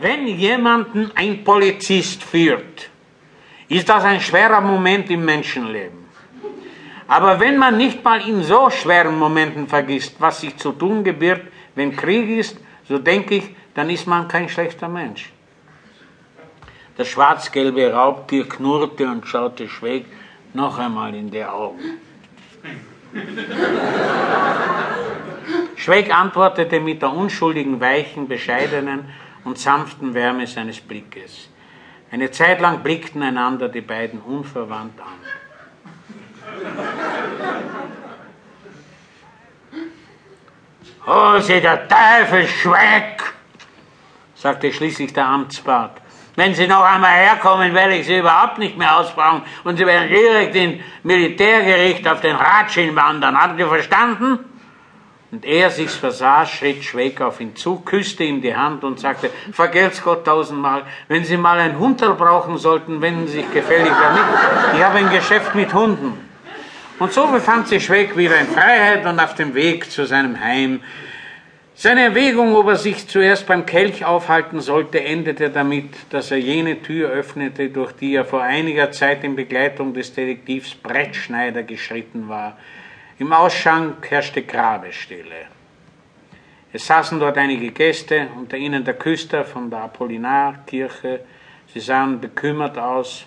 Wenn jemanden ein Polizist führt, ist das ein schwerer Moment im Menschenleben. Aber wenn man nicht mal in so schweren Momenten vergisst, was sich zu tun gebührt, wenn Krieg ist, so denke ich, dann ist man kein schlechter Mensch. Das schwarz-gelbe Raubtier knurrte und schaute schräg noch einmal in die Augen. Schweig antwortete mit der unschuldigen, weichen, bescheidenen und sanften Wärme seines Blickes. Eine Zeit lang blickten einander die beiden unverwandt an. Oh, sie der Teufel, Schweig! sagte schließlich der Amtsbart. Wenn Sie noch einmal herkommen, werde ich Sie überhaupt nicht mehr ausbrauchen und Sie werden direkt in Militärgericht auf den Ratschin wandern. Haben Sie verstanden? Und er sich's versah, schritt Schweig auf ihn zu, küsste ihm die Hand und sagte, vergelt's Gott tausendmal, wenn Sie mal ein Hunderl brauchen sollten, wenden Sie sich gefällig damit. Ich habe ein Geschäft mit Hunden. Und so befand sich Schweig wieder in Freiheit und auf dem Weg zu seinem Heim. Seine Erwägung, ob er sich zuerst beim Kelch aufhalten sollte, endete damit, dass er jene Tür öffnete, durch die er vor einiger Zeit in Begleitung des Detektivs Brettschneider geschritten war. Im Ausschank herrschte Grabestille. Es saßen dort einige Gäste, unter ihnen der Küster von der Apollinarkirche. Sie sahen bekümmert aus.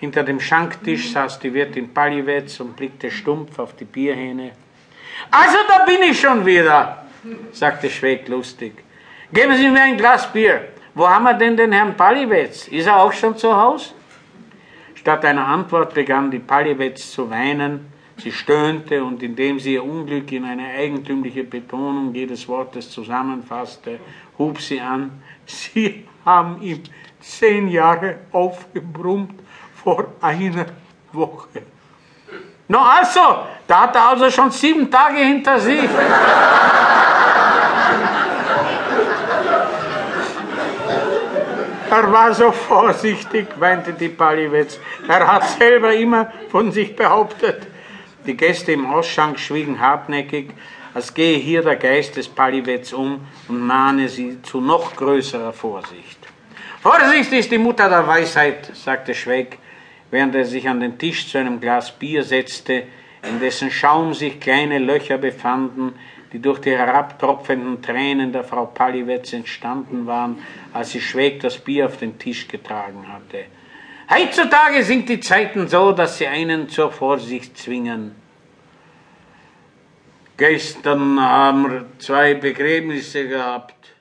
Hinter dem Schanktisch saß die Wirtin Paliwetz und blickte stumpf auf die Bierhähne. Also da bin ich schon wieder, sagte Schweig lustig. Geben Sie mir ein Glas Bier. Wo haben wir denn den Herrn Paliwetz? Ist er auch schon zu Hause? Statt einer Antwort begann die Paliwetz zu weinen Sie stöhnte und indem sie ihr Unglück in eine eigentümliche Betonung jedes Wortes zusammenfasste, hub sie an, Sie haben ihm zehn Jahre aufgebrummt vor einer Woche. Na also, da hat er also schon sieben Tage hinter sich. Er war so vorsichtig, weinte die Paliwetz. Er hat selber immer von sich behauptet, die Gäste im Ausschank schwiegen hartnäckig, als gehe hier der Geist des Paliwetz um und mahne sie zu noch größerer Vorsicht. Vorsicht ist die Mutter der Weisheit, sagte Schweig, während er sich an den Tisch zu einem Glas Bier setzte, in dessen Schaum sich kleine Löcher befanden, die durch die herabtropfenden Tränen der Frau Paliwetz entstanden waren, als sie Schweig das Bier auf den Tisch getragen hatte. Heutzutage sind die Zeiten so, dass sie einen zur Vorsicht zwingen. Gestern haben wir zwei Begräbnisse gehabt.